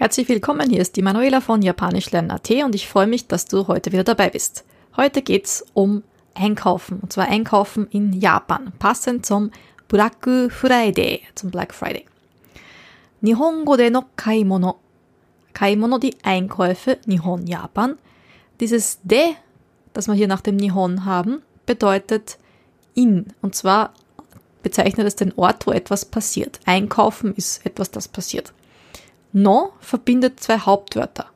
Herzlich willkommen, hier ist die Manuela von Japanisch lernen.at und ich freue mich, dass du heute wieder dabei bist. Heute geht's um Einkaufen, und zwar Einkaufen in Japan, passend zum Black Friday, zum Black Friday. Nihongo de no kaimono. Kaimono, die Einkäufe, Nihon, Japan. Dieses de, das wir hier nach dem Nihon haben, bedeutet in, und zwar bezeichnet es den Ort, wo etwas passiert. Einkaufen ist etwas, das passiert. No verbindet zwei Hauptwörter.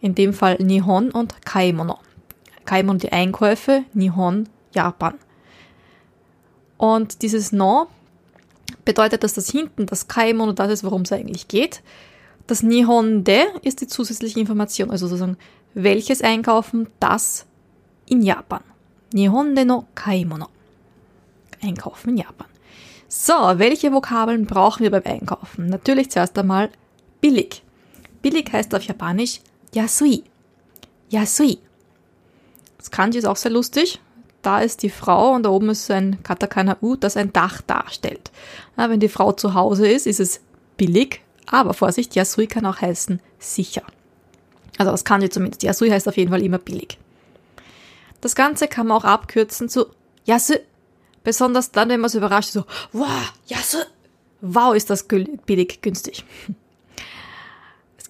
In dem Fall Nihon und Kaimono. Kaimono die Einkäufe, Nihon Japan. Und dieses No bedeutet, dass das hinten das Kaimono das ist, worum es eigentlich geht. Das Nihon de ist die zusätzliche Information, also sozusagen welches Einkaufen, das in Japan. Nihon de no Kaimono. Einkaufen in Japan. So, welche Vokabeln brauchen wir beim Einkaufen? Natürlich zuerst einmal billig. Billig heißt auf Japanisch Yasui. Yasui. Das Kanji ist auch sehr lustig. Da ist die Frau und da oben ist ein Katakana U, das ein Dach darstellt. Ja, wenn die Frau zu Hause ist, ist es billig, aber Vorsicht, Yasui kann auch heißen sicher. Also das Kanji zumindest. Yasui heißt auf jeden Fall immer billig. Das Ganze kann man auch abkürzen zu Yasu. Besonders dann, wenn man es überrascht, so, wow, Yasu. Wow, ist das billig, günstig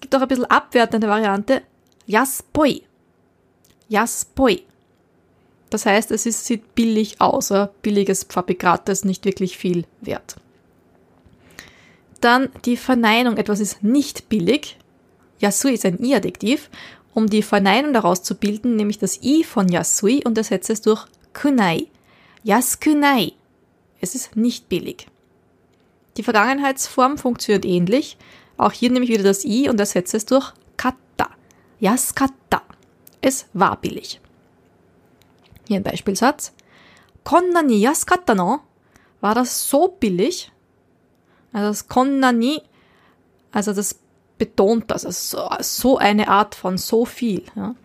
gibt auch ein bisschen abwertende Variante. Jaspoi. Jaspoi. Das heißt, es ist, sieht billig aus, oder? billiges Fabrikat, das nicht wirklich viel wert. Dann die Verneinung, etwas ist nicht billig. Yasui ist ein I-Adjektiv. Um die Verneinung daraus zu bilden, nehme ich das I von Yasui und ersetze es durch kunai. Yaskunai. Es ist nicht billig. Die Vergangenheitsform funktioniert ähnlich. Auch hier nehme ich wieder das i und ersetze es durch katta. Yaskatta. Es war billig. Hier ein Beispielsatz. Konna ni yaskatta no? War das so billig? Also das konna ni, also das betont das, also so eine Art von so viel. Ja.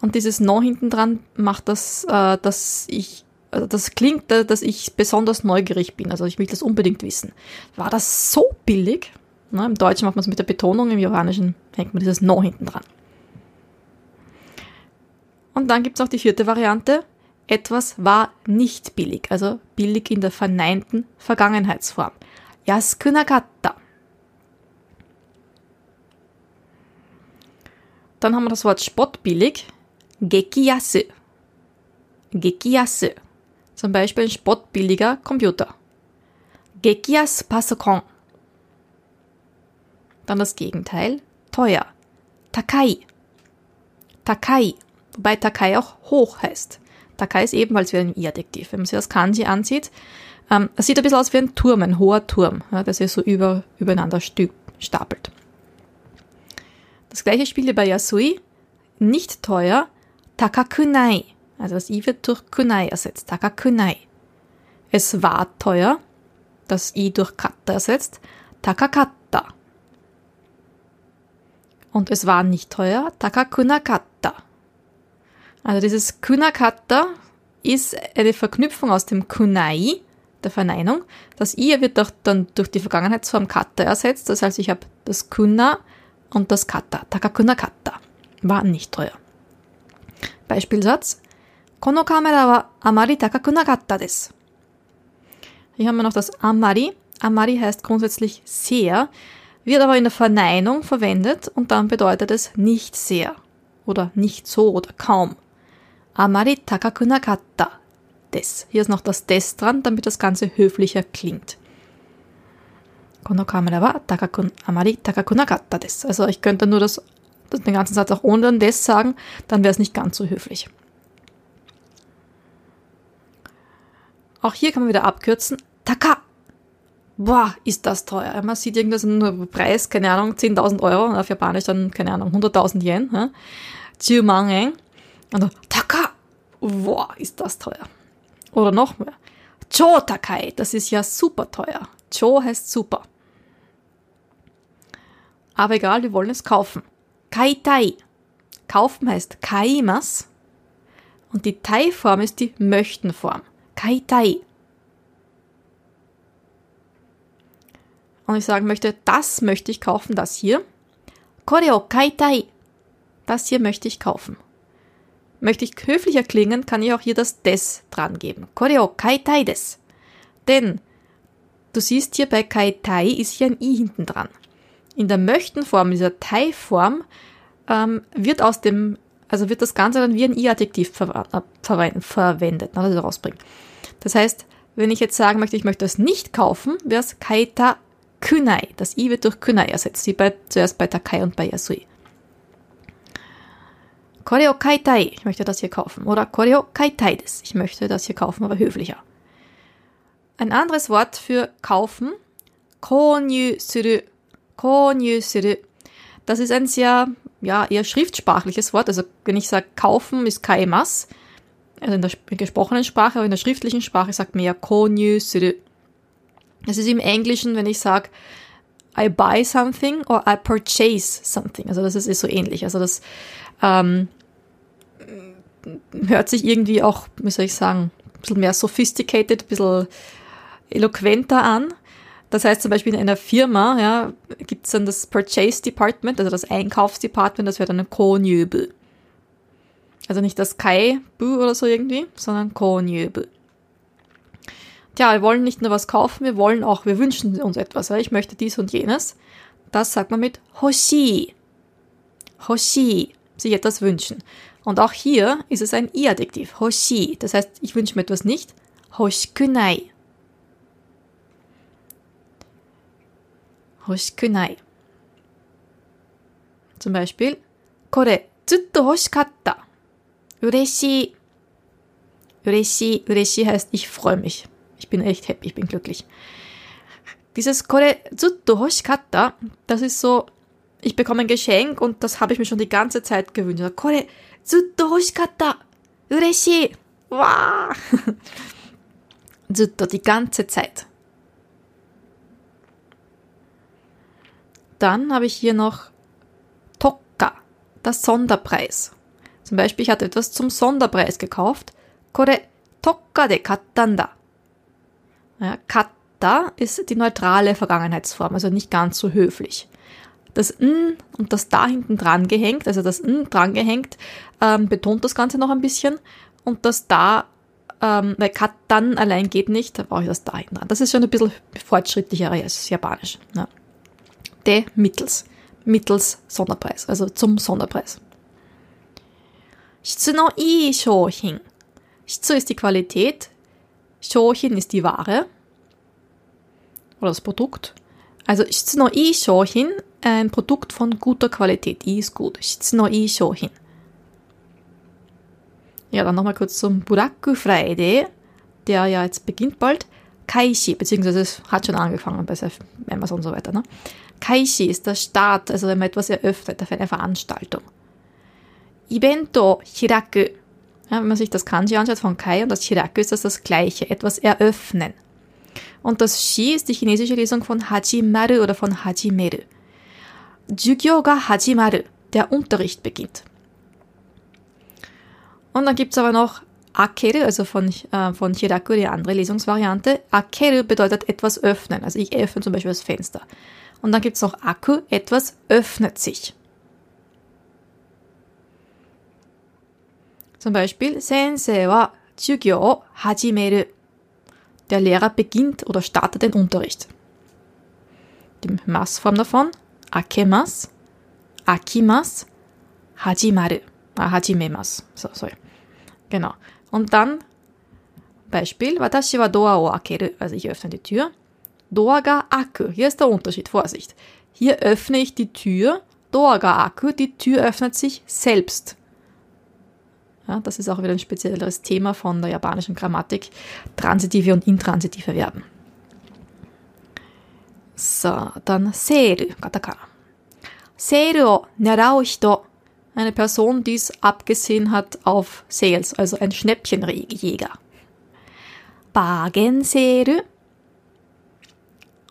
Und dieses No hinten dran macht das, äh, dass ich also das klingt, dass ich besonders neugierig bin. Also ich will das unbedingt wissen. War das so billig? Na, Im Deutschen macht man es mit der Betonung, im Japanischen hängt man dieses No hinten dran. Und dann gibt es noch die vierte Variante. Etwas war nicht billig, also billig in der verneinten Vergangenheitsform. Yaskunagatta. Dann haben wir das Wort spottbillig. Gekiyasu. Gekiyasu. Zum Beispiel ein spottbilliger Computer. Gekias Pasokon. Dann das Gegenteil. Teuer. Takai. Takai. Wobei Takai auch hoch heißt. Takai ist ebenfalls wie ein I-Adjektiv. Wenn man sich das Kanji ansieht, ähm, es sieht ein bisschen aus wie ein Turm, ein hoher Turm, ja, der sich so über, übereinander stapelt. Das gleiche spielt bei Yasui. Nicht teuer. Takakunai. Also das I wird durch Kunai ersetzt. Takakunai. Es war teuer. Das I durch Katta ersetzt. Takakatta. Und es war nicht teuer. Takakunakatta. Also dieses Kunakatta ist eine Verknüpfung aus dem Kunai, der Verneinung. Das I wird doch dann durch die Vergangenheitsform Katta ersetzt. Das heißt, ich habe das Kuna und das Katta. Takakunakatta. War nicht teuer. Beispielsatz. このカメラはあまり高くなかったです。Hier haben wir noch das Amari. Amari heißt grundsätzlich sehr, wird aber in der Verneinung verwendet und dann bedeutet es nicht sehr oder nicht so oder kaum. Amari takaku nakatta des. Hier ist noch das des dran, damit das Ganze höflicher klingt. Kono kamera wa takaku, amari takaku nakatta des. Also ich könnte nur das, den ganzen Satz auch ohne des sagen, dann wäre es nicht ganz so höflich. Auch hier kann man wieder abkürzen. Taka. Boah, ist das teuer. Man sieht irgendeinen Preis, keine Ahnung, 10.000 Euro, auf Japanisch dann, keine Ahnung, 100.000 Yen. Chumangeng. Und dann, Taka. Boah, ist das teuer. Oder noch mehr. Cho Takai, das ist ja super teuer. Cho heißt super. Aber egal, wir wollen es kaufen. Kaitai. Kaufen heißt kaimas. Und die Tai-Form ist die Möchtenform. Und ich sagen möchte, das möchte ich kaufen, das hier. Kore o kaitai. Das hier möchte ich kaufen. Möchte ich höflicher klingen, kann ich auch hier das des dran geben. Kore o kaitai des. Denn du siehst hier bei kaitai ist hier ein i hinten dran. In der möchten Form, dieser Tai-Form, ähm, wird aus dem, also wird das Ganze dann wie ein i-Adjektiv ver ver verwendet, also rausbringen. Das heißt, wenn ich jetzt sagen möchte, ich möchte das nicht kaufen, wäre es kaita kunai. Das i wird durch kunai ersetzt, wie bei, zuerst bei takai und bei yasui. Koreo kaitai, ich möchte das hier kaufen. Oder koreo kaitai des, ich möchte das hier kaufen, aber höflicher. Ein anderes Wort für kaufen, konyu suru. Konyu suru. Das ist ein sehr, ja, eher schriftsprachliches Wort. Also, wenn ich sage kaufen, ist kaimas also in der gesprochenen Sprache, aber in der schriftlichen Sprache sagt man ja konyu. Das ist im Englischen, wenn ich sage I buy something or I purchase something. Also das ist, ist so ähnlich. Also das ähm, hört sich irgendwie auch, wie soll ich sagen, ein bisschen mehr sophisticated, ein bisschen eloquenter an. Das heißt zum Beispiel in einer Firma ja, gibt es dann das Purchase Department, also das Einkaufsdepartment, das wäre dann ein Konjöbel. Also nicht das Kai-Bu oder so irgendwie, sondern Konjöbu. Tja, wir wollen nicht nur was kaufen, wir wollen auch, wir wünschen uns etwas. Ja? Ich möchte dies und jenes. Das sagt man mit Hoshi. Hoshi, sich etwas wünschen. Und auch hier ist es ein I-Adjektiv, Hoshi. Das heißt, ich wünsche mir etwas nicht. Hoshikunai. Hoshikunai. Zum Beispiel, これずっと欲しかった。Ureshi. Ureshi, Ureshi heißt ich freue mich. Ich bin echt happy, ich bin glücklich. Dieses Kore zutto hoshikatta, das ist so, ich bekomme ein Geschenk und das habe ich mir schon die ganze Zeit gewünscht. Kore zutto hoshikatta. Ureshi. Wow. zutto, die ganze Zeit. Dann habe ich hier noch Tokka, das Sonderpreis. Zum Beispiel, ich hatte etwas zum Sonderpreis gekauft. Kore tokka de kattanda. Ja, katta ist die neutrale Vergangenheitsform, also nicht ganz so höflich. Das n und das da hinten dran gehängt, also das n dran gehängt, ähm, betont das Ganze noch ein bisschen. Und das da, ähm, weil kattan allein geht nicht, da brauche ich das da hinten dran. Das ist schon ein bisschen fortschrittlicher als Japanisch. Ja de mittels. Mittels Sonderpreis, also zum Sonderpreis. Shitsu no ii Shouhin. Shitsu ist die Qualität, Shouhin ist die Ware oder das Produkt. Also Shitsu no ii Shouhin, äh, ein Produkt von guter Qualität. I ist gut. Shitsu no ii Shouhin. Ja, dann nochmal kurz zum Buraku Friday, der ja jetzt beginnt bald. Kaishi, beziehungsweise es hat schon angefangen bei Amazon und so weiter. Ne? Kaishi ist der Start, also wenn man etwas eröffnet für eine Veranstaltung. Ibento hiraku. Ja, wenn man sich das Kanji anschaut von Kai und das Hiraku ist das das gleiche, etwas eröffnen. Und das Shi ist die chinesische Lesung von Hajimaru oder von Hajimeru. Jugyo ga Hajimaru, der Unterricht beginnt. Und dann gibt's aber noch Akeru, also von, äh, von Hiraku, die andere Lesungsvariante. Akeru bedeutet etwas öffnen. Also ich öffne zum Beispiel das Fenster. Und dann gibt's noch Aku, etwas öffnet sich. Zum Beispiel, Sensei wa Jugyo hajimeru. Der Lehrer beginnt oder startet den Unterricht. Die Massform davon, akemas, akimas, hajimaru. Ah, hajimemas. So, sorry. Genau. Und dann, Beispiel, watashi wa doa o akeru. Also ich öffne die Tür. Doa ga aku. Hier ist der Unterschied. Vorsicht. Hier öffne ich die Tür. Doa ga aku. Die Tür öffnet sich selbst. Ja, das ist auch wieder ein spezielleres Thema von der japanischen Grammatik. Transitive und intransitive Verben. So, dann seru, Katakana. Seru o nerau hito. Eine Person, die es abgesehen hat auf Sales, also ein Schnäppchenjäger. Bagen seru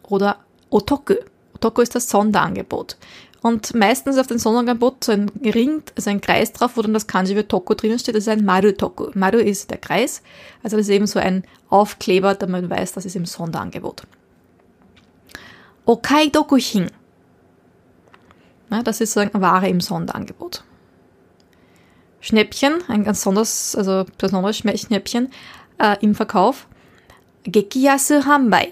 oder Otoku. Otoku ist das Sonderangebot. Und meistens auf dem Sonderangebot so ein Ring, also ein Kreis drauf, wo dann das Kanji für Toko drinnen steht, das ist ein Maru-Toku. Maru ist der Kreis, also das ist eben so ein Aufkleber, damit man weiß, das ist im Sonderangebot. Okaidokuhin. Ja, das ist sozusagen Ware im Sonderangebot. Schnäppchen, ein ganz besonders, also besonderes Schnäppchen äh, im Verkauf. Gekiyasu Hanbai.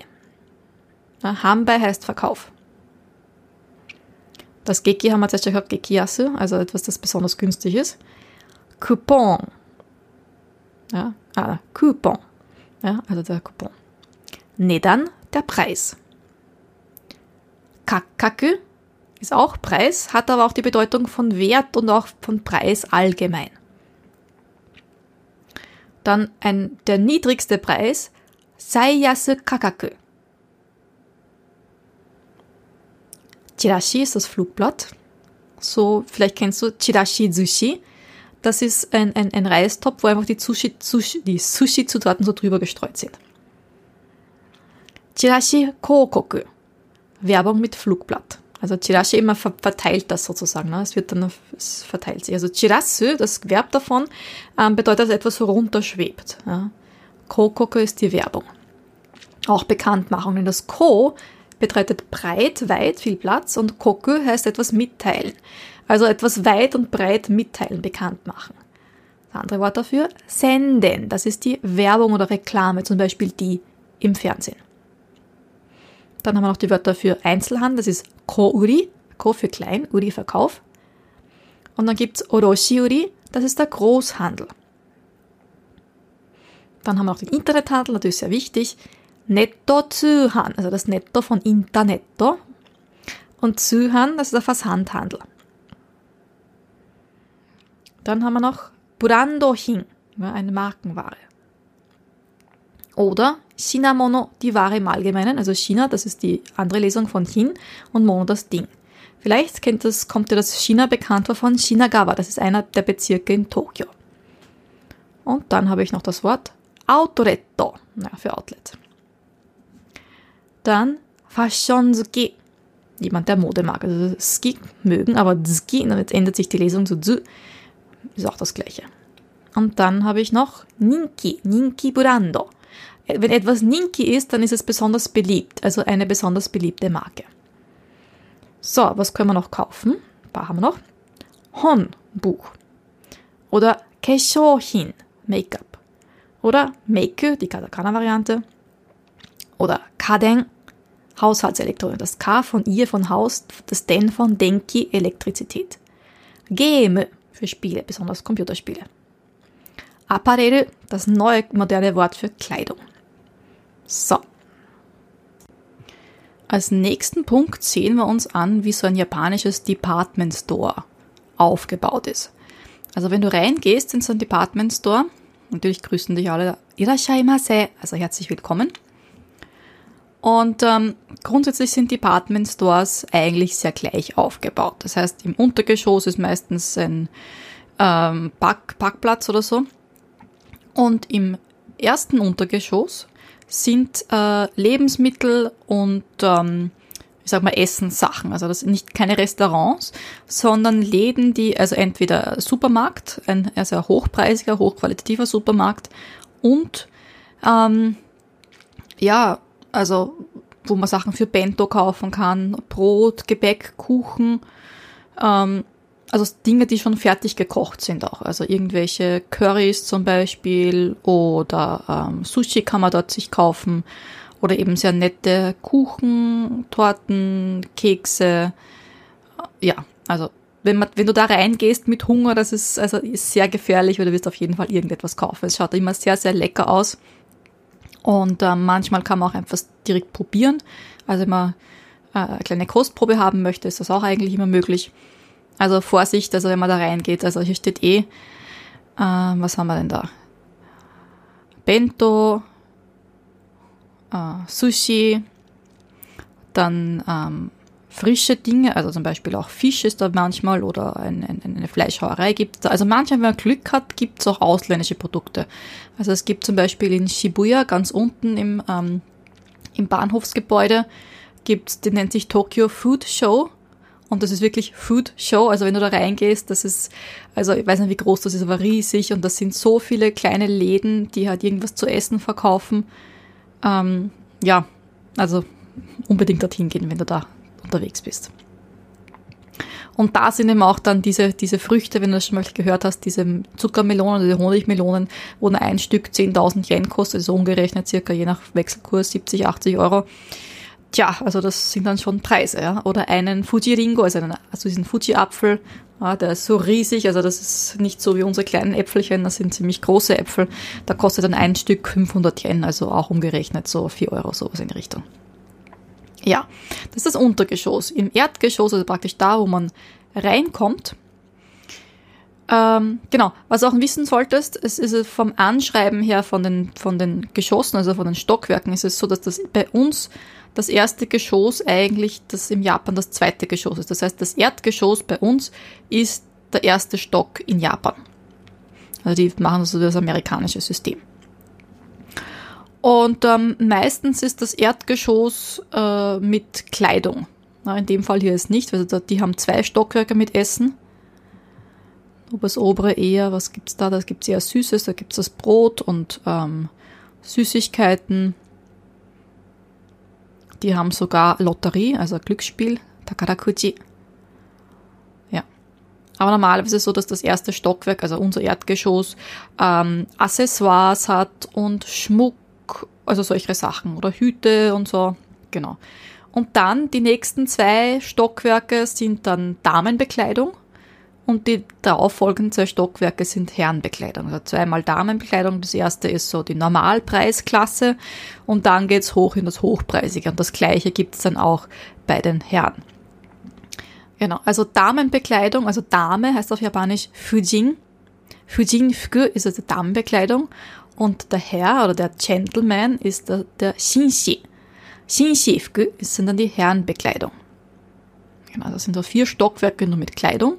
Ja, Hanbai heißt Verkauf. Das Geki haben wir zuerst gehabt, Gekiyasu, also etwas, das besonders günstig ist. Coupon. Ja, ah, Coupon. Ja, also der Coupon. Nedan, der Preis. Kakaku ist auch Preis, hat aber auch die Bedeutung von Wert und auch von Preis allgemein. Dann ein, der niedrigste Preis, Saiyasu Kakaku. Chirashi ist das Flugblatt. So, vielleicht kennst du Chirashi Sushi. Das ist ein, ein, ein Reistopf, wo einfach die Sushi, Sushi, die Sushi-Zutaten so drüber gestreut sind. Chirashi Kokoku. Werbung mit Flugblatt. Also Chirashi immer verteilt das sozusagen. Ne? Es wird dann es verteilt sich. Also Chirasu, das Verb davon, ähm, bedeutet, dass etwas runterschwebt. Ja? Kokoku ist die Werbung. Auch Bekanntmachung. Denn das Ko bedeutet breit, weit, viel Platz und Koku heißt etwas mitteilen. Also etwas weit und breit mitteilen, bekannt machen. Das andere Wort dafür, senden. Das ist die Werbung oder Reklame, zum Beispiel die im Fernsehen. Dann haben wir noch die Wörter für Einzelhandel, das ist Ko-Uri, Ko für klein, Uri Verkauf. Und dann gibt es Oroshi-Uri, das ist der Großhandel. Dann haben wir noch den Internethandel, natürlich sehr wichtig. Netto Zuhan, also das Netto von Internetto. Und Zuhan, das ist der Versandhandel. Dann haben wir noch Burandohin, eine Markenware. Oder Shinamono, die Ware im Allgemeinen, also China, das ist die andere Lesung von Hin und Mono das Ding. Vielleicht kennt das, kommt dir das China bekannt vor von Shinagawa, das ist einer der Bezirke in Tokio. Und dann habe ich noch das Wort Autoretto, ja, für Outlet. Dann Fashionzuki, jemand der Mode mag, also Ski mögen, aber Ski, jetzt ändert sich die Lesung zu Zu, ist auch das gleiche. Und dann habe ich noch Ninki, Ninki Burando. Wenn etwas Ninki ist, dann ist es besonders beliebt, also eine besonders beliebte Marke. So, was können wir noch kaufen? Ein paar haben wir noch. Hon, Buch. Oder Keshohin, Make-up. Oder Make, die Katakana-Variante. Oder Kaden, Haushaltselektronik. Das K von ihr von Haus, das Den von Denki, Elektrizität. Game für Spiele, besonders Computerspiele. Apparel, das neue moderne Wort für Kleidung. So. Als nächsten Punkt sehen wir uns an, wie so ein japanisches Department Store aufgebaut ist. Also wenn du reingehst in so ein Department Store, natürlich grüßen dich alle Irashaimase, also herzlich willkommen. Und ähm, grundsätzlich sind Department Stores eigentlich sehr gleich aufgebaut. Das heißt, im Untergeschoss ist meistens ein ähm, Park, Parkplatz oder so. Und im ersten Untergeschoss sind äh, Lebensmittel und ähm, ich sag mal Essenssachen. Also das sind nicht keine Restaurants, sondern Läden, die also entweder Supermarkt, ein sehr hochpreisiger, hochqualitativer Supermarkt und ähm, ja also wo man Sachen für Bento kaufen kann, Brot, Gebäck, Kuchen, ähm, also Dinge, die schon fertig gekocht sind auch. Also irgendwelche Currys zum Beispiel oder ähm, Sushi kann man dort sich kaufen oder eben sehr nette Kuchen, Torten, Kekse. Ja, also wenn, man, wenn du da reingehst mit Hunger, das ist also ist sehr gefährlich, weil du wirst auf jeden Fall irgendetwas kaufen. Es schaut immer sehr, sehr lecker aus. Und äh, manchmal kann man auch einfach direkt probieren. Also wenn man äh, eine kleine Kostprobe haben möchte, ist das auch eigentlich immer möglich. Also Vorsicht, also wenn man da reingeht. Also hier steht eh, äh, was haben wir denn da? Bento, äh, Sushi, dann ähm, frische Dinge, also zum Beispiel auch Fisch ist da manchmal oder ein, ein, eine Fleischhauerei gibt es. Also manchmal, wenn man Glück hat, gibt es auch ausländische Produkte. Also es gibt zum Beispiel in Shibuya ganz unten im, ähm, im Bahnhofsgebäude gibt's, die nennt sich Tokyo Food Show. Und das ist wirklich Food Show. Also wenn du da reingehst, das ist, also ich weiß nicht, wie groß das ist, aber riesig. Und das sind so viele kleine Läden, die halt irgendwas zu essen verkaufen. Ähm, ja, also unbedingt dorthin gehen, wenn du da unterwegs bist. Und da sind eben auch dann diese, diese Früchte, wenn du das schon mal gehört hast, diese Zuckermelonen, diese Honigmelonen, wo nur ein Stück 10.000 Yen kostet, also umgerechnet circa je nach Wechselkurs 70, 80 Euro. Tja, also das sind dann schon Preise, ja. Oder einen Fuji Ringo, also, also diesen Fuji-Apfel, ja, der ist so riesig, also das ist nicht so wie unsere kleinen Äpfelchen, das sind ziemlich große Äpfel. Da kostet dann ein Stück 500 Yen, also auch umgerechnet so 4 Euro, sowas in die Richtung. Ja, das ist das Untergeschoss. Im Erdgeschoss, also praktisch da, wo man reinkommt. Ähm, genau, was auch wissen solltest, es ist vom Anschreiben her von den, von den Geschossen, also von den Stockwerken, ist es so, dass das bei uns das erste Geschoss eigentlich das im Japan das zweite Geschoss ist. Das heißt, das Erdgeschoss bei uns ist der erste Stock in Japan. Also die machen also das amerikanische System. Und ähm, meistens ist das Erdgeschoss äh, mit Kleidung. Na, in dem Fall hier ist nicht, also die haben zwei Stockwerke mit Essen. Aber das obere eher, was gibt's da? Da gibt's eher Süßes, da gibt's das Brot und ähm, Süßigkeiten. Die haben sogar Lotterie, also Glücksspiel, Takarakuji. Ja. Aber normalerweise ist es so, dass das erste Stockwerk, also unser Erdgeschoss, ähm, Accessoires hat und Schmuck, also solche Sachen oder Hüte und so. Genau. Und dann die nächsten zwei Stockwerke sind dann Damenbekleidung und die darauffolgenden zwei Stockwerke sind Herrenbekleidung. Also zweimal Damenbekleidung. Das erste ist so die Normalpreisklasse und dann geht's hoch in das Hochpreisige. Und das gleiche gibt's dann auch bei den Herren. Genau, also Damenbekleidung, also Dame heißt auf Japanisch Fujin. Fujin Fuku ist also Damenbekleidung und der Herr oder der Gentleman ist der, der Shinshi. Shinshi Fuku sind dann die Herrenbekleidung. Genau, das sind so vier Stockwerke nur mit Kleidung.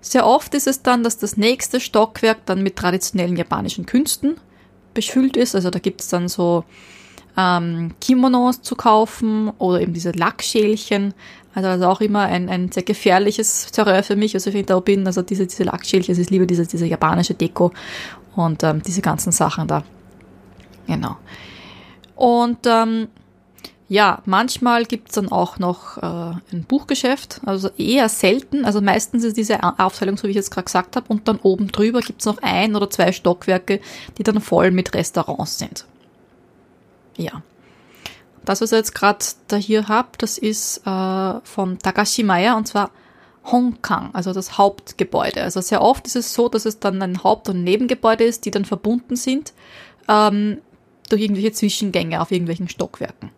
Sehr oft ist es dann, dass das nächste Stockwerk dann mit traditionellen japanischen Künsten befüllt ist. Also da gibt es dann so ähm, Kimonos zu kaufen oder eben diese Lackschälchen. Also ist auch immer ein, ein sehr gefährliches Terrain für mich. Also wenn ich da bin, also diese, diese Lackschälchen, es ist lieber diese, diese japanische Deko und ähm, diese ganzen Sachen da. Genau. Und ähm, ja, manchmal gibt's dann auch noch äh, ein Buchgeschäft, also eher selten. Also meistens ist diese Aufteilung, so wie ich jetzt gerade gesagt habe, und dann oben drüber gibt's noch ein oder zwei Stockwerke, die dann voll mit Restaurants sind. Ja. Das, was ich jetzt gerade da hier habe, das ist äh, von Takashimaya und zwar Hongkang, also das Hauptgebäude. Also sehr oft ist es so, dass es dann ein Haupt- und Nebengebäude ist, die dann verbunden sind ähm, durch irgendwelche Zwischengänge auf irgendwelchen Stockwerken.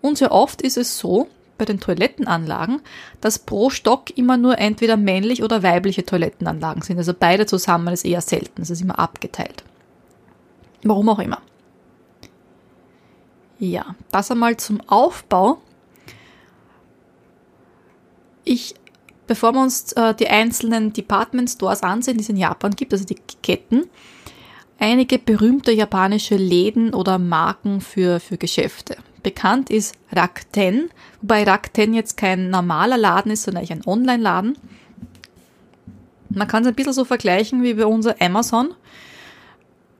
Und sehr oft ist es so, bei den Toilettenanlagen, dass pro Stock immer nur entweder männlich oder weibliche Toilettenanlagen sind. Also beide zusammen ist eher selten. Es ist immer abgeteilt. Warum auch immer. Ja, das einmal zum Aufbau. Ich, bevor wir uns äh, die einzelnen Department Stores ansehen, die es in Japan gibt, also die Ketten, einige berühmte japanische Läden oder Marken für, für Geschäfte. Bekannt ist Rakten, wobei Rakten jetzt kein normaler Laden ist, sondern ein Online-Laden. Man kann es ein bisschen so vergleichen wie bei unser Amazon,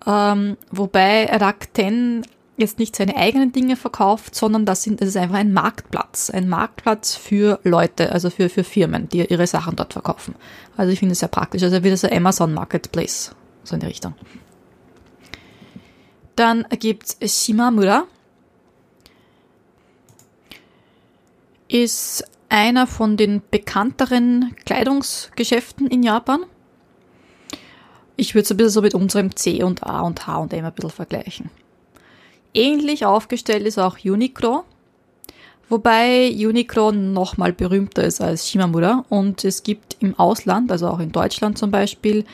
ähm, wobei Rakten jetzt nicht seine eigenen Dinge verkauft, sondern das, sind, das ist einfach ein Marktplatz. Ein Marktplatz für Leute, also für, für Firmen, die ihre Sachen dort verkaufen. Also ich finde es sehr praktisch. Also wie das Amazon Marketplace, so in die Richtung. Dann gibt es Shimamura. ist einer von den bekannteren Kleidungsgeschäften in Japan. Ich würde es ein bisschen so mit unserem C und A und H und M ein bisschen vergleichen. Ähnlich aufgestellt ist auch Uniqlo, wobei Uniqlo nochmal berühmter ist als Shimamura und es gibt im Ausland, also auch in Deutschland zum Beispiel,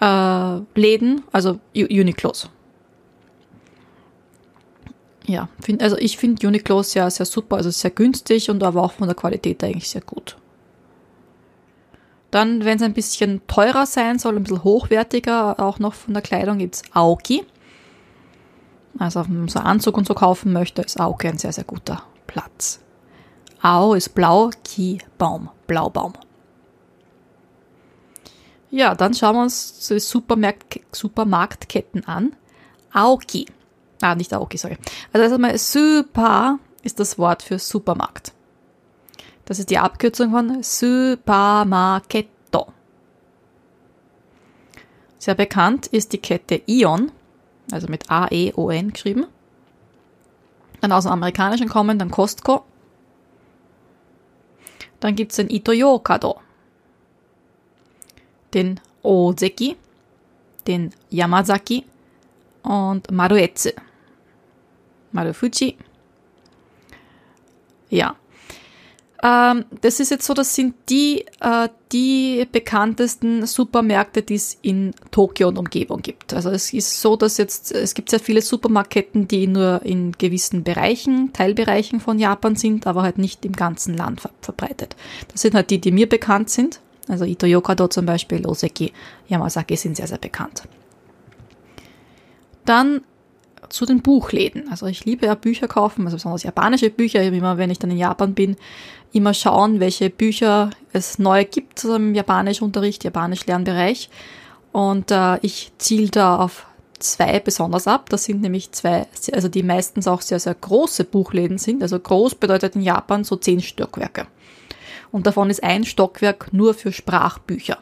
äh, Läden, also Uniqlos ja, find, also ich finde Uniqlo sehr, sehr super, also sehr günstig und aber auch von der Qualität eigentlich sehr gut. Dann, wenn es ein bisschen teurer sein soll, ein bisschen hochwertiger, auch noch von der Kleidung, gibt's Aoki. Also, so Anzug und so kaufen möchte, ist Aoki ein sehr, sehr guter Platz. Ao ist blau, Ki Baum, Blaubaum. Ja, dann schauen wir uns die Supermarkt Supermarktketten an. Aoki. Ah, nicht Aoki, sorry. Also erstmal Super ist das Wort für Supermarkt. Das ist die Abkürzung von Supermarketto. Sehr bekannt ist die Kette Ion, also mit A-E-O-N geschrieben. Dann aus dem Amerikanischen kommen dann Costco. Dann gibt es den Itoyokado, den Ozeki, den Yamazaki und Maruetsu. Marufuji. Ja, ähm, das ist jetzt so, das sind die, äh, die bekanntesten Supermärkte, die es in Tokio und Umgebung gibt. Also es ist so, dass jetzt, es gibt sehr viele Supermarketten, die nur in gewissen Bereichen, Teilbereichen von Japan sind, aber halt nicht im ganzen Land ver verbreitet. Das sind halt die, die mir bekannt sind. Also Ito-Yokado zum Beispiel, Oseki, Yamazaki sind sehr, sehr bekannt. Dann zu den Buchläden. Also ich liebe ja Bücher kaufen, also besonders japanische Bücher. Immer, wenn ich dann in Japan bin, immer schauen, welche Bücher es neu gibt im Japanischunterricht, Japanisch-Lernbereich. Und äh, ich ziele da auf zwei besonders ab. Das sind nämlich zwei, also die meistens auch sehr, sehr große Buchläden sind. Also groß bedeutet in Japan so zehn Stockwerke. Und davon ist ein Stockwerk nur für Sprachbücher.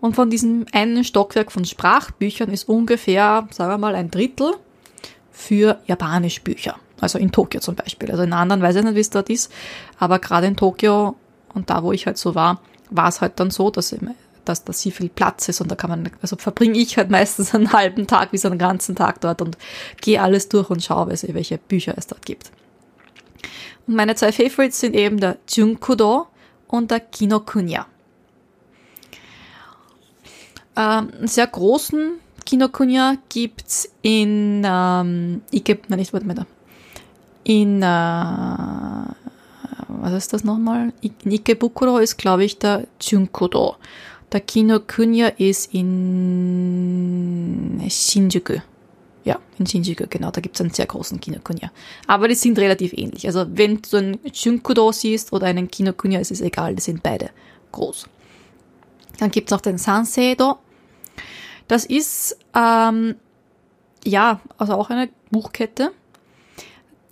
Und von diesem einen Stockwerk von Sprachbüchern ist ungefähr, sagen wir mal, ein Drittel für Japanischbücher. Also in Tokio zum Beispiel. Also in anderen weiß ich nicht, wie es dort ist. Aber gerade in Tokio und da, wo ich halt so war, war es halt dann so, dass, dass da viel Platz ist und da kann man, also verbringe ich halt meistens einen halben Tag wie so einen ganzen Tag dort und gehe alles durch und schaue, welche Bücher es dort gibt. Und meine zwei Favorites sind eben der Junkudo und der Kinokuniya. Ähm, einen sehr großen Kinokuniya gibt's in ähm, Ike, nein, nicht, mal da in, äh, was ist das nochmal? In Ikebukuro ist, glaube ich, der Junkudo. Der Kinokuniya ist in Shinjuku. Ja, in Shinjuku, genau. Da gibt es einen sehr großen Kinokuniya. Aber die sind relativ ähnlich. Also wenn du einen Junkudo siehst oder einen Kinokuniya, ist es egal. Die sind beide groß. Dann gibt es noch den Sanseido. Das ist, ähm, ja, also auch eine Buchkette.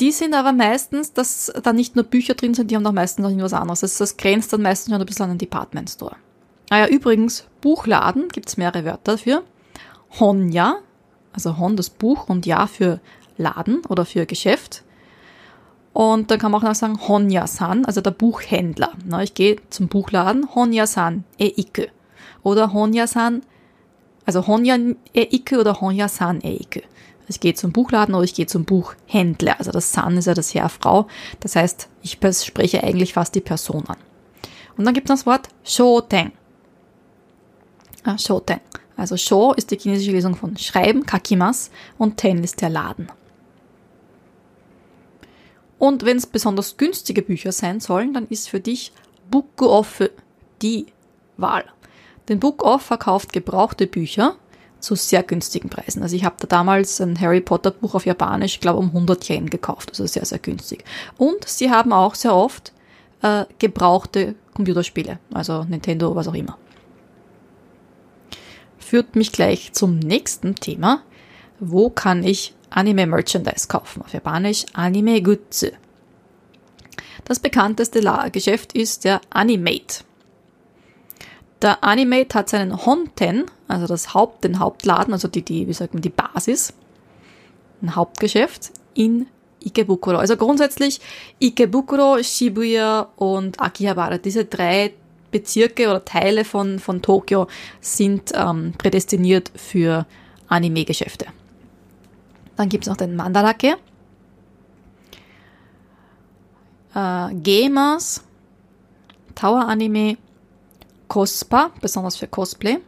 Die sind aber meistens, dass da nicht nur Bücher drin sind, die haben doch meistens noch irgendwas anderes. Das, das grenzt dann meistens schon ein bisschen an einen Department Store. Ah ja, übrigens, Buchladen gibt's mehrere Wörter dafür. Honja, also Hon das Buch und Ja für Laden oder für Geschäft. Und dann kann man auch noch sagen Honja-san, also der Buchhändler. Na, ich gehe zum Buchladen, Honja-san e Ike. Oder Honja-san, also Honja e Ike oder Honja-san e Ike ich gehe zum Buchladen oder ich gehe zum Buchhändler. Also das San ist ja das Herr, Frau. Das heißt, ich spreche eigentlich fast die Person an. Und dann gibt es das Wort Shoten. Ah, Shoten. Also Sho ist die chinesische Lesung von Schreiben, Kakimas, und Ten ist der Laden. Und wenn es besonders günstige Bücher sein sollen, dann ist für dich Book Off die Wahl. Denn Book Off verkauft gebrauchte Bücher zu sehr günstigen Preisen. Also ich habe da damals ein Harry Potter Buch auf Japanisch, ich glaube um 100 Yen gekauft, also sehr, sehr günstig. Und sie haben auch sehr oft äh, gebrauchte Computerspiele, also Nintendo, was auch immer. Führt mich gleich zum nächsten Thema. Wo kann ich Anime Merchandise kaufen? Auf Japanisch Anime Gutsu. Das bekannteste Geschäft ist der Animate. Der Animate hat seinen Honten, also das Haupt, den Hauptladen, also die, die, wie sagt man, die Basis, ein Hauptgeschäft in Ikebukuro. Also grundsätzlich Ikebukuro, Shibuya und Akihabara, diese drei Bezirke oder Teile von, von Tokio sind ähm, prädestiniert für Anime-Geschäfte. Dann gibt es noch den Mandarake, äh, Gamers, Tower Anime Cospa, besonders für Cosplay.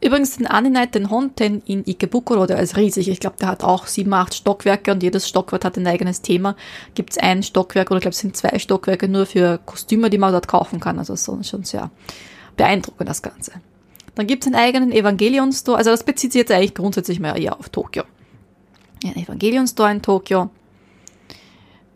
Übrigens den Aninite, den Honten in Ikebukuro, der ist riesig. Ich glaube, der hat auch sieben, acht Stockwerke und jedes Stockwerk hat ein eigenes Thema. Gibt es ein Stockwerk oder ich glaube, es sind zwei Stockwerke nur für Kostüme, die man dort kaufen kann. Also so schon sehr beeindruckend das Ganze. Dann gibt es einen eigenen Evangelion Store. Also das bezieht sich jetzt eigentlich grundsätzlich mehr eher auf Tokio. Ein Evangelion Store in Tokio.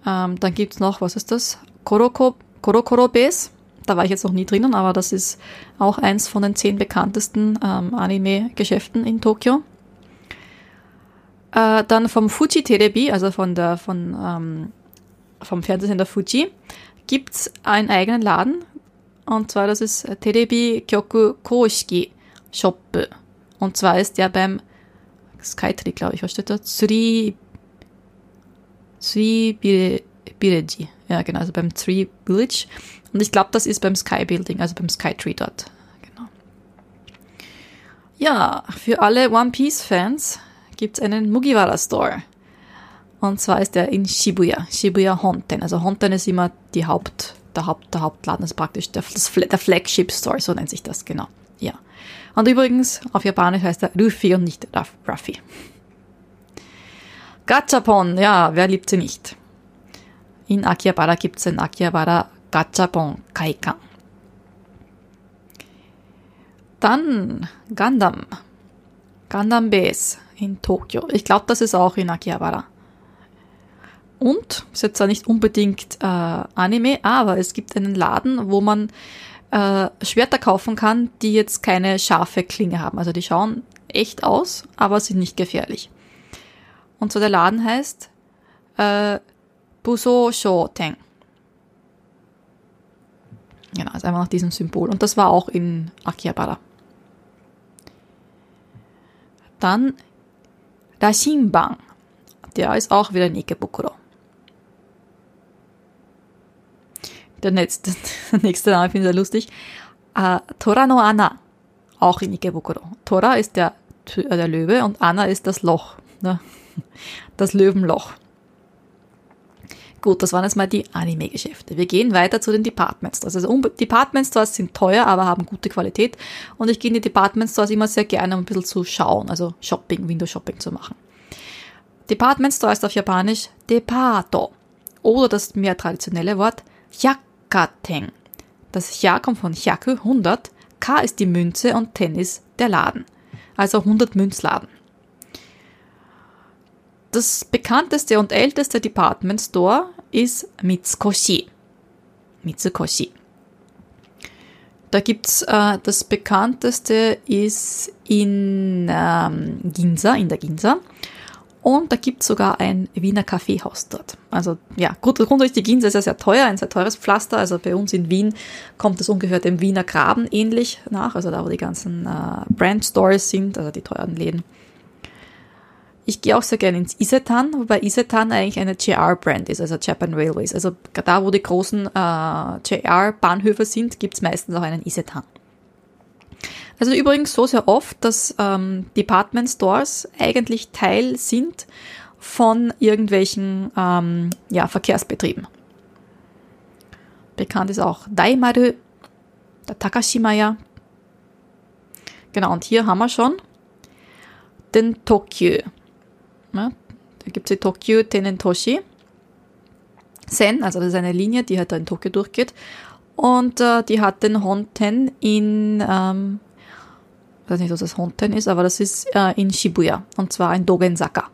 Ähm, dann gibt es noch, was ist das? Koroko, Korokoro Base. Da war ich jetzt noch nie drinnen, aber das ist auch eins von den zehn bekanntesten ähm, Anime-Geschäften in Tokio. Äh, dann vom Fuji Terebi, also von der von ähm, vom Fernsehsender Fuji, gibt es einen eigenen Laden. Und zwar, das ist Terebi Kyoku Koshiki Shop. Und zwar ist der beim Skytree, glaube ich, was steht da? Tsuri, Tsuri Village. Ja, genau, also beim Tree Village. Und ich glaube, das ist beim Sky Building, also beim Skytree dort. Genau. Ja, für alle One Piece Fans gibt es einen Mugiwara Store. Und zwar ist der in Shibuya, Shibuya Honten. Also Honten ist immer die Haupt, der, Haupt, der Hauptladen, ist praktisch der, der Flagship Store, so nennt sich das, genau. Ja. Und übrigens, auf Japanisch heißt er Ruffy und nicht Ruffy. Gachapon, ja, wer liebt sie nicht? In Akihabara gibt es ein Akihabara Gachapon Kaikan. Dann Gundam. Gundam Base in Tokio. Ich glaube, das ist auch in Akihabara. Und, ist jetzt zwar nicht unbedingt äh, Anime, aber es gibt einen Laden, wo man äh, Schwerter kaufen kann, die jetzt keine scharfe Klinge haben. Also die schauen echt aus, aber sind nicht gefährlich. Und so der Laden heißt äh, Buso Shoten. Genau, ist einfach nach diesem Symbol. Und das war auch in Akihabara. Dann Rashinban. Der ist auch wieder in Ikebukuro. Der nächste, der nächste Name finde ich sehr lustig. Uh, Tora no Anna. Auch in Ikebukuro. Tora ist der, äh, der Löwe und Anna ist das Loch. Ne? Das Löwenloch. Gut, das waren jetzt mal die Anime-Geschäfte. Wir gehen weiter zu den Department Stores. Also Department Stores sind teuer, aber haben gute Qualität. Und ich gehe in die Department Stores immer sehr gerne, um ein bisschen zu schauen, also Shopping, Window-Shopping zu machen. Department Store ist auf Japanisch Depato. Oder das mehr traditionelle Wort Hyakaten. Das Hya kommt von Hyaku, 100. K ist die Münze und Ten ist der Laden. Also 100 Münzladen. Das bekannteste und älteste Department Store ist Mitsukoshi. Mitsukoshi. Da gibt's äh, das bekannteste ist in ähm, Ginza, in der Ginza. Und da gibt's sogar ein Wiener Kaffeehaus dort. Also ja, gut, durch die Ginza ist ja sehr teuer, ein sehr teures Pflaster. Also bei uns in Wien kommt es ungefähr dem Wiener Graben ähnlich nach, also da wo die ganzen äh, Brand Stores sind, also die teuren Läden. Ich gehe auch sehr gerne ins Isetan, wobei Isetan eigentlich eine JR-Brand ist, also Japan Railways. Also da, wo die großen äh, JR-Bahnhöfe sind, gibt's meistens auch einen Isetan. Also übrigens so sehr oft, dass ähm, Department Stores eigentlich Teil sind von irgendwelchen ähm, ja, Verkehrsbetrieben. Bekannt ist auch Daimaru, der Takashimaya. Genau, und hier haben wir schon den Tokyo. Ja, da gibt es die Tokyo Tenentoshi Sen, also das ist eine Linie, die halt da in Tokio durchgeht. Und äh, die hat den Honten in, ähm, ich weiß nicht, was das Honten ist, aber das ist äh, in Shibuya. Und zwar in Dogensaka.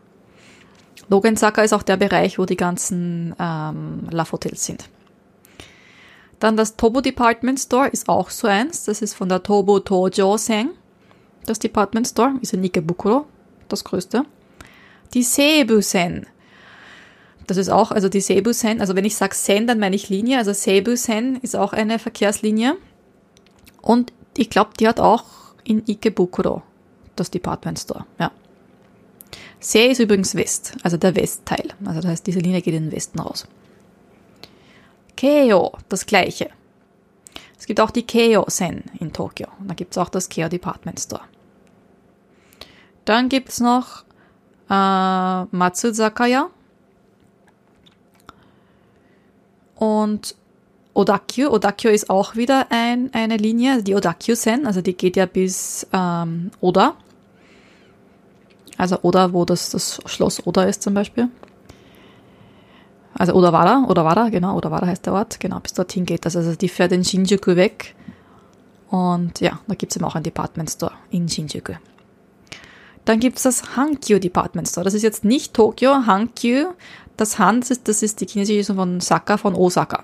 Dogensaka ist auch der Bereich, wo die ganzen ähm, Love Hotels sind. Dann das Tobo Department Store ist auch so eins. Das ist von der Tobo Tojo Sen. Das Department Store ist in Ikebukuro, das größte die Seibu-Sen. Das ist auch, also die Seibu-Sen, also wenn ich sage Sen, dann meine ich Linie, also Seibu-Sen ist auch eine Verkehrslinie. Und ich glaube, die hat auch in Ikebukuro das Department Store, ja. Sei ist übrigens West, also der Westteil. Also das heißt, diese Linie geht in den Westen raus. Keio, das gleiche. Es gibt auch die Keio-Sen in Tokio. Da gibt es auch das Keio Department Store. Dann gibt es noch äh, Matsuzakaya und Odakyu. Odakyu ist auch wieder ein, eine Linie, die Odakyu-Sen, also die geht ja bis ähm, Oda. Also Oda, wo das, das Schloss Oda ist zum Beispiel. Also Odawara, Odawara, genau, Odawara heißt der Ort, genau, bis dorthin geht das. Also die fährt in Shinjuku weg. Und ja, da gibt es eben auch ein Department Store in Shinjuku. Dann gibt es das Hankyu Department Store. Das ist jetzt nicht Tokio, Hankyu. Das Han, das ist, das ist die chinesische von Saka, von Osaka.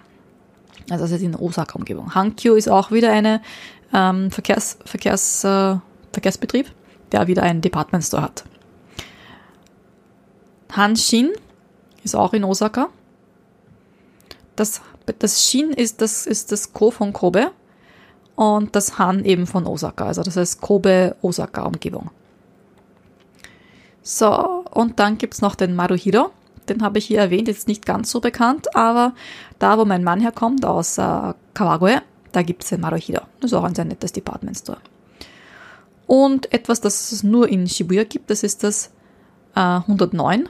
Also das ist in Osaka-Umgebung. Hankyu ist auch wieder eine ähm, Verkehrs, Verkehrs, äh, Verkehrsbetrieb, der wieder einen Department Store hat. Hanshin ist auch in Osaka. Das, das Shin ist das, ist das Ko von Kobe und das Han eben von Osaka. Also das heißt Kobe-Osaka-Umgebung. So, und dann gibt's noch den Maruhiro. Den habe ich hier erwähnt, jetzt nicht ganz so bekannt, aber da, wo mein Mann herkommt, aus äh, Kawagoe, da gibt's den Maruhiro. Das ist auch ein sehr nettes Department Store. Und etwas, das es nur in Shibuya gibt, das ist das äh, 109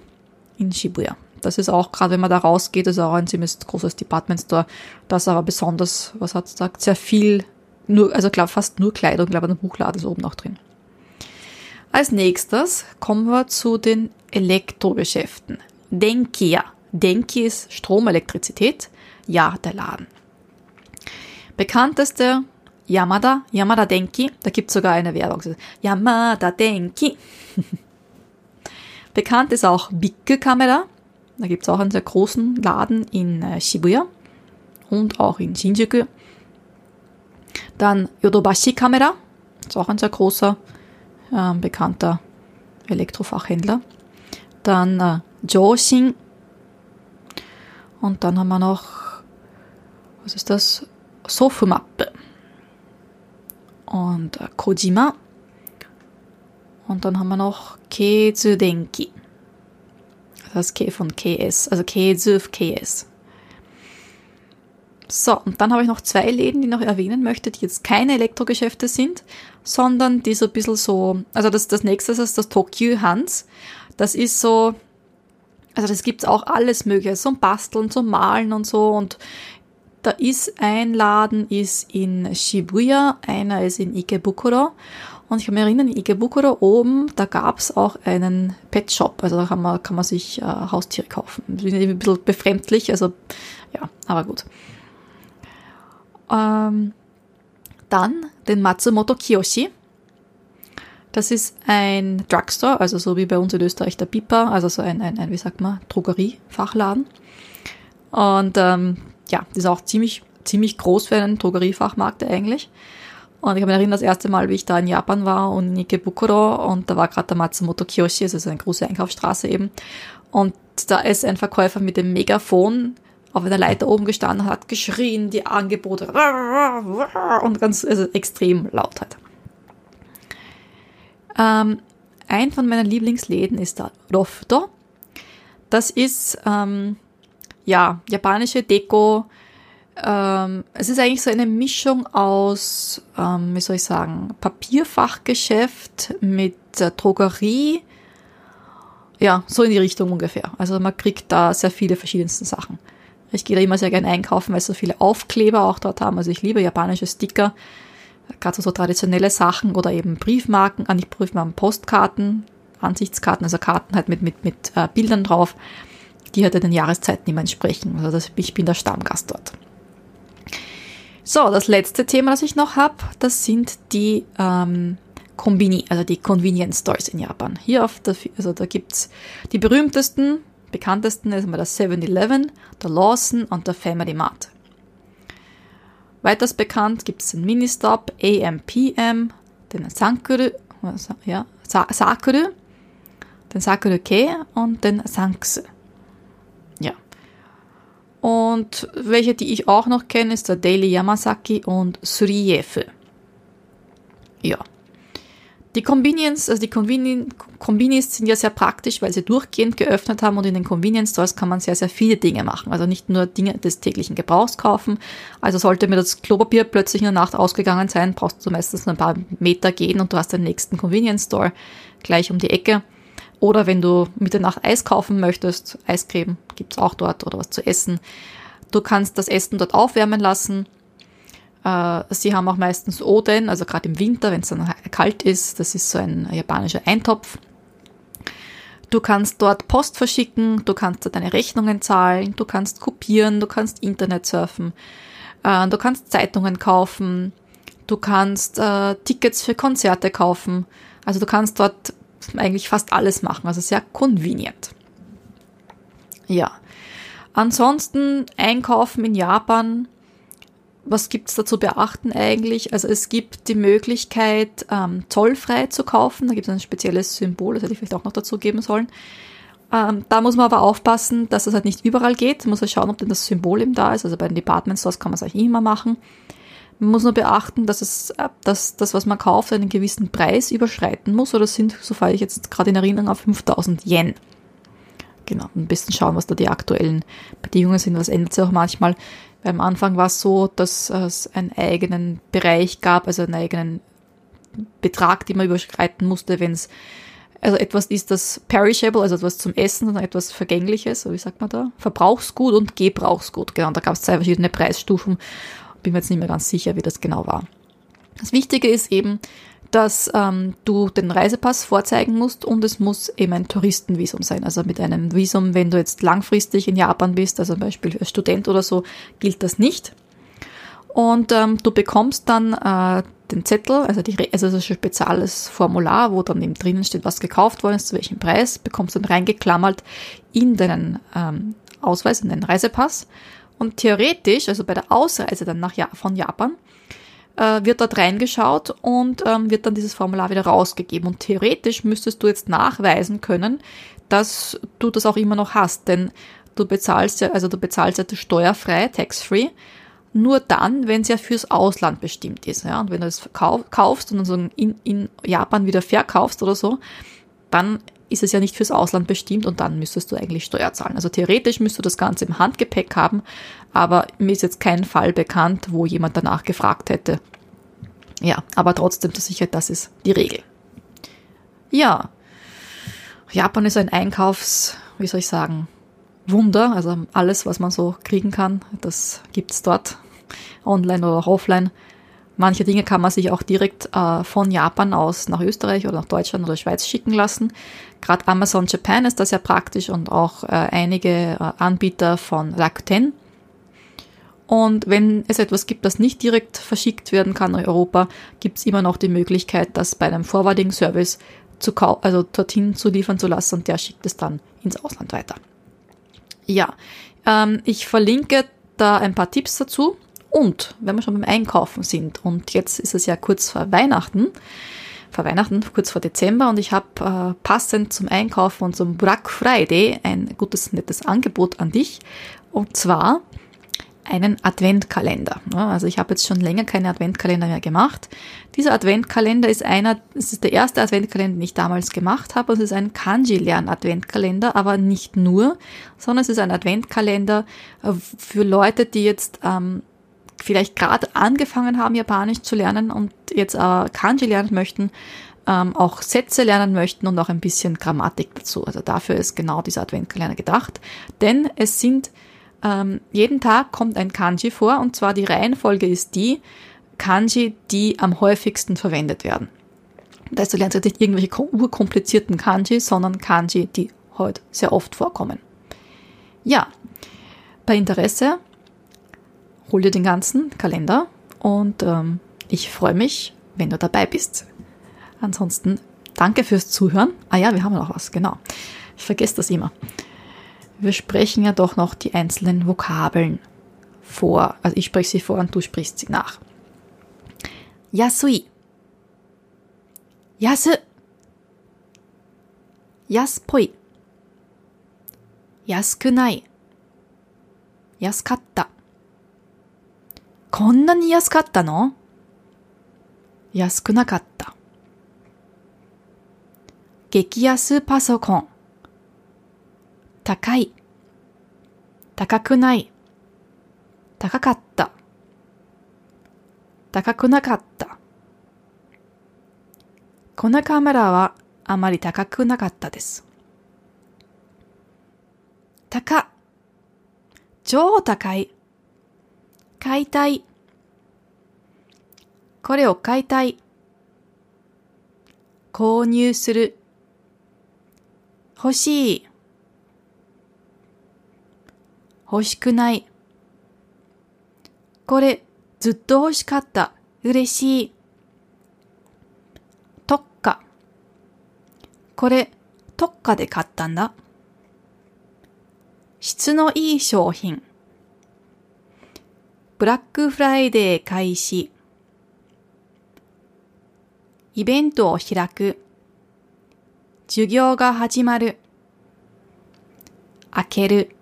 in Shibuya. Das ist auch, gerade wenn man da rausgeht, ist auch ein ziemlich großes Department Store, das aber besonders, was hat es gesagt, sehr viel, nur, also glaube fast nur Kleidung, glaube ein Buchladen ist oben noch drin. Als nächstes kommen wir zu den Elektrogeschäften. Denkia. Denki ist Strom, Elektrizität. Ja, der Laden. Bekannteste Yamada, Yamada Denki. Da gibt es sogar eine Werbung. Yamada Denki. Bekannt ist auch Bicke Kamera. Da gibt es auch einen sehr großen Laden in äh, Shibuya und auch in Shinjuku. Dann Yodobashi Kamera. Ist auch ein sehr großer äh, bekannter Elektrofachhändler. Dann äh, Joshin. Und dann haben wir noch, was ist das? Sofumap. Und äh, Kojima. Und dann haben wir noch Keizudenki. Das K von KS, also Keizu KS. So, und dann habe ich noch zwei Läden, die ich noch erwähnen möchte, die jetzt keine Elektrogeschäfte sind, sondern die so ein bisschen so, also das, das nächste ist das Tokyo Hans. Das ist so, also das gibt's auch alles mögliche, ein Basteln, so Malen und so und da ist ein Laden ist in Shibuya, einer ist in Ikebukuro und ich kann mich erinnern, in Ikebukuro oben, da gab's auch einen Pet Shop, also da kann man, kann man sich äh, Haustiere kaufen. Das ist ein bisschen befremdlich, also ja, aber gut. Ähm, dann den Matsumoto Kiyoshi. Das ist ein Drugstore, also so wie bei uns in Österreich der Piper, also so ein, ein, ein wie sagt man, Drogeriefachladen. Und ähm, ja, das ist auch ziemlich, ziemlich groß für einen Drogeriefachmarkt eigentlich. Und ich habe mich erinnert, das erste Mal, wie ich da in Japan war und in Ikebukuro und da war gerade der Matsumoto Kiyoshi, also eine große Einkaufsstraße eben. Und da ist ein Verkäufer mit dem Megafon auf einer Leiter oben gestanden, hat geschrien, die Angebote und ganz also extrem laut halt. Ähm, ein von meinen Lieblingsläden ist der Rofto. Das ist ähm, ja japanische Deko. Ähm, es ist eigentlich so eine Mischung aus, ähm, wie soll ich sagen, Papierfachgeschäft mit äh, Drogerie. Ja, so in die Richtung ungefähr. Also man kriegt da sehr viele verschiedenste Sachen. Ich gehe da immer sehr gerne einkaufen, weil sie so viele Aufkleber auch dort haben. Also ich liebe japanische Sticker, gerade so traditionelle Sachen oder eben Briefmarken, ah, nicht Briefmarken, Postkarten, Ansichtskarten, also Karten halt mit, mit, mit äh, Bildern drauf, die halt den Jahreszeiten immer entsprechen. Also das, ich bin der Stammgast dort. So, das letzte Thema, das ich noch habe, das sind die ähm, Kombini, also die Convenience Stores in Japan. Hier auf der, also da gibt's die berühmtesten bekanntesten ist mal das 7-Eleven, der Lawson und der Family Mart. Weiters bekannt gibt es den Ministop, AMPM, den Sankuru, ja, Sakuru, den Sakuru Kei und den Sanks. Ja. Und welche, die ich auch noch kenne, ist der Daily Yamasaki und Suriefe. Ja. Die Convenience, also die Conveni Convenience sind ja sehr praktisch, weil sie durchgehend geöffnet haben und in den Convenience Stores kann man sehr, sehr viele Dinge machen. Also nicht nur Dinge des täglichen Gebrauchs kaufen. Also sollte mir das Klopapier plötzlich in der Nacht ausgegangen sein, brauchst du meistens nur ein paar Meter gehen und du hast den nächsten Convenience Store gleich um die Ecke. Oder wenn du mit der Nacht Eis kaufen möchtest, Eiscreme gibt's auch dort oder was zu essen. Du kannst das Essen dort aufwärmen lassen sie haben auch meistens Oden, also gerade im Winter, wenn es dann kalt ist. Das ist so ein japanischer Eintopf. Du kannst dort Post verschicken, du kannst dort deine Rechnungen zahlen, du kannst kopieren, du kannst Internet surfen, äh, du kannst Zeitungen kaufen, du kannst äh, Tickets für Konzerte kaufen. Also du kannst dort eigentlich fast alles machen, also sehr convenient. Ja. Ansonsten einkaufen in Japan was gibt's da zu beachten eigentlich? Also es gibt die Möglichkeit, ähm, zollfrei zu kaufen. Da gibt es ein spezielles Symbol, das hätte ich vielleicht auch noch dazu geben sollen. Ähm, da muss man aber aufpassen, dass es halt nicht überall geht. Man muss halt schauen, ob denn das Symbol eben da ist. Also bei den Department Stores kann man es eigentlich immer machen. Man muss nur beachten, dass es, äh, dass das, was man kauft, einen gewissen Preis überschreiten muss. Oder sind, so fahre ich jetzt gerade in Erinnerung, auf 5000 Yen. Genau, ein bisschen schauen, was da die aktuellen Bedingungen sind. Das ändert sich auch manchmal. Am Anfang war es so, dass es einen eigenen Bereich gab, also einen eigenen Betrag, den man überschreiten musste, wenn es also etwas ist das perishable, also etwas zum Essen und etwas Vergängliches, wie sagt man da? Verbrauchsgut und Gebrauchsgut. Genau, da gab es zwei verschiedene Preisstufen. Bin mir jetzt nicht mehr ganz sicher, wie das genau war. Das Wichtige ist eben, dass ähm, du den Reisepass vorzeigen musst und es muss eben ein Touristenvisum sein. Also mit einem Visum, wenn du jetzt langfristig in Japan bist, also zum Beispiel als Student oder so, gilt das nicht. Und ähm, du bekommst dann äh, den Zettel, also, die, also das ist ein spezielles Formular, wo dann eben drinnen steht, was gekauft worden ist, zu welchem Preis, bekommst dann reingeklammert in deinen ähm, Ausweis, in deinen Reisepass. Und theoretisch, also bei der Ausreise dann nach ja von Japan, äh, wird dort reingeschaut und ähm, wird dann dieses Formular wieder rausgegeben. Und theoretisch müsstest du jetzt nachweisen können, dass du das auch immer noch hast, denn du bezahlst ja, also du bezahlst ja steuerfrei, tax-free, nur dann, wenn es ja fürs Ausland bestimmt ist. Ja? Und wenn du es kaufst und dann so in, in Japan wieder verkaufst oder so, dann ist es ja nicht fürs Ausland bestimmt und dann müsstest du eigentlich Steuer zahlen. Also theoretisch müsstest du das Ganze im Handgepäck haben, aber mir ist jetzt kein Fall bekannt, wo jemand danach gefragt hätte. Ja, aber trotzdem zur Sicherheit, das ist die Regel. Ja, Japan ist ein Einkaufs, wie soll ich sagen, Wunder. Also alles, was man so kriegen kann, das gibt's dort online oder auch offline. Manche Dinge kann man sich auch direkt äh, von Japan aus nach Österreich oder nach Deutschland oder Schweiz schicken lassen. Gerade Amazon Japan ist das ja praktisch und auch äh, einige äh, Anbieter von Rakuten. Und wenn es etwas gibt, das nicht direkt verschickt werden kann in Europa, gibt es immer noch die Möglichkeit, das bei einem Forwarding-Service zu also dorthin zu liefern zu lassen und der schickt es dann ins Ausland weiter. Ja, ähm, ich verlinke da ein paar Tipps dazu. Und wenn wir schon beim Einkaufen sind, und jetzt ist es ja kurz vor Weihnachten, vor Weihnachten, kurz vor Dezember, und ich habe äh, passend zum Einkaufen und zum Black Friday ein gutes, nettes Angebot an dich. Und zwar einen Adventkalender. Also ich habe jetzt schon länger keine Adventkalender mehr gemacht. Dieser Adventkalender ist einer, es ist der erste Adventkalender, den ich damals gemacht habe. Es ist ein Kanji-Lern-Adventkalender, aber nicht nur, sondern es ist ein Adventkalender äh, für Leute, die jetzt ähm, vielleicht gerade angefangen haben, Japanisch zu lernen und jetzt aber Kanji lernen möchten, ähm, auch Sätze lernen möchten und auch ein bisschen Grammatik dazu. Also dafür ist genau dieser Adventkalender gedacht. Denn es sind ähm, jeden Tag kommt ein Kanji vor und zwar die Reihenfolge ist die Kanji, die am häufigsten verwendet werden. Das heißt, du lernst nicht irgendwelche urkomplizierten Kanji, sondern Kanji, die heute sehr oft vorkommen. Ja, bei Interesse hol dir den ganzen Kalender und ähm, ich freue mich, wenn du dabei bist. Ansonsten danke fürs Zuhören. Ah ja, wir haben noch was, genau. Ich vergesse das immer wir sprechen ja doch noch die einzelnen Vokabeln vor. Also ich spreche sie vor und du sprichst sie nach. Yasui. Yasu. Yaspoi. Yaskunai. Yaskatta. こんなに安かったの？安くなかった。激安パソコン。高い、高くない、高かった、高くなかった。このカメラはあまり高くなかったです。高、超高い、買いたい、これを買いたい、購入する、欲しい、欲しくない。これ、ずっと欲しかった。嬉しい。特価。これ、特価で買ったんだ。質のいい商品。ブラックフライデー開始。イベントを開く。授業が始まる。開ける、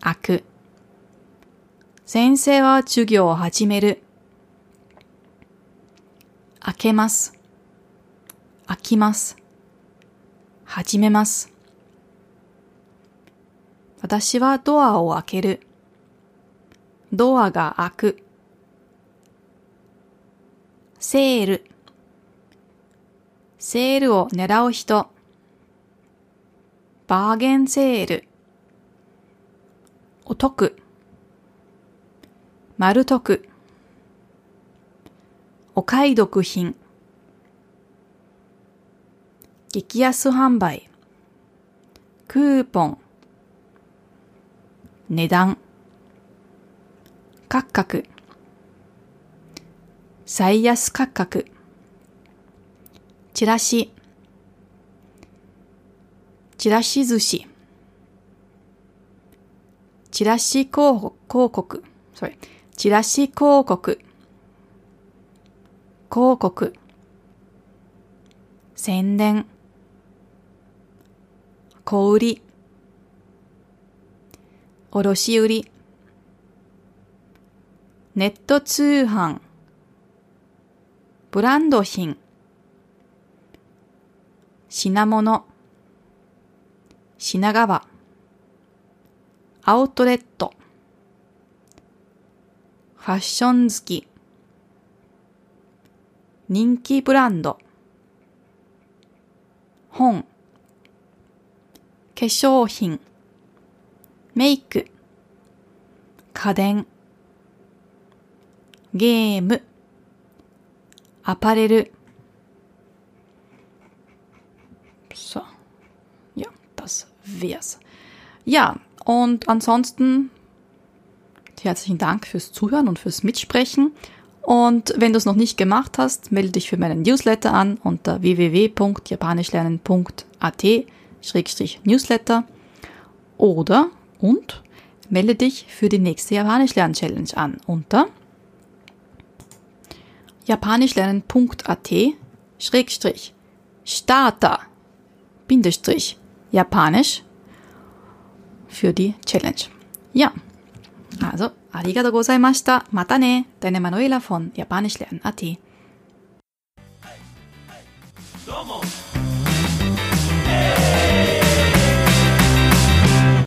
開く。先生は授業を始める。開けます。開きます。始めます。私はドアを開ける。ドアが開く。セール。セールを狙う人。バーゲンセール。お得。丸得。お買い得品。激安販売。クーポン。値段。価格。最安価格。チラシ。チラシ寿司。チラシ広告、広告。チラシ広告。広告。宣伝。小売。卸売。ネット通販。ブランド品。品物。品川。アウトレット。ファッション好き。人気ブランド。本。化粧品。メイク。家電。ゲーム。アパレル。So. Ja, das wär's. Ja, und ansonsten herzlichen Dank fürs Zuhören und fürs Mitsprechen. Und wenn du es noch nicht gemacht hast, melde dich für meinen Newsletter an unter www.japanischlernen.at-newsletter oder und melde dich für die nächste Japanisch Lernen Challenge an unter japanischlernen.at Schrägstrich Starter Bindestrich Japanisch für die Challenge. Ja, also arigato gozaimashita. Mata ne, deine Manuela von japanischlernen.at.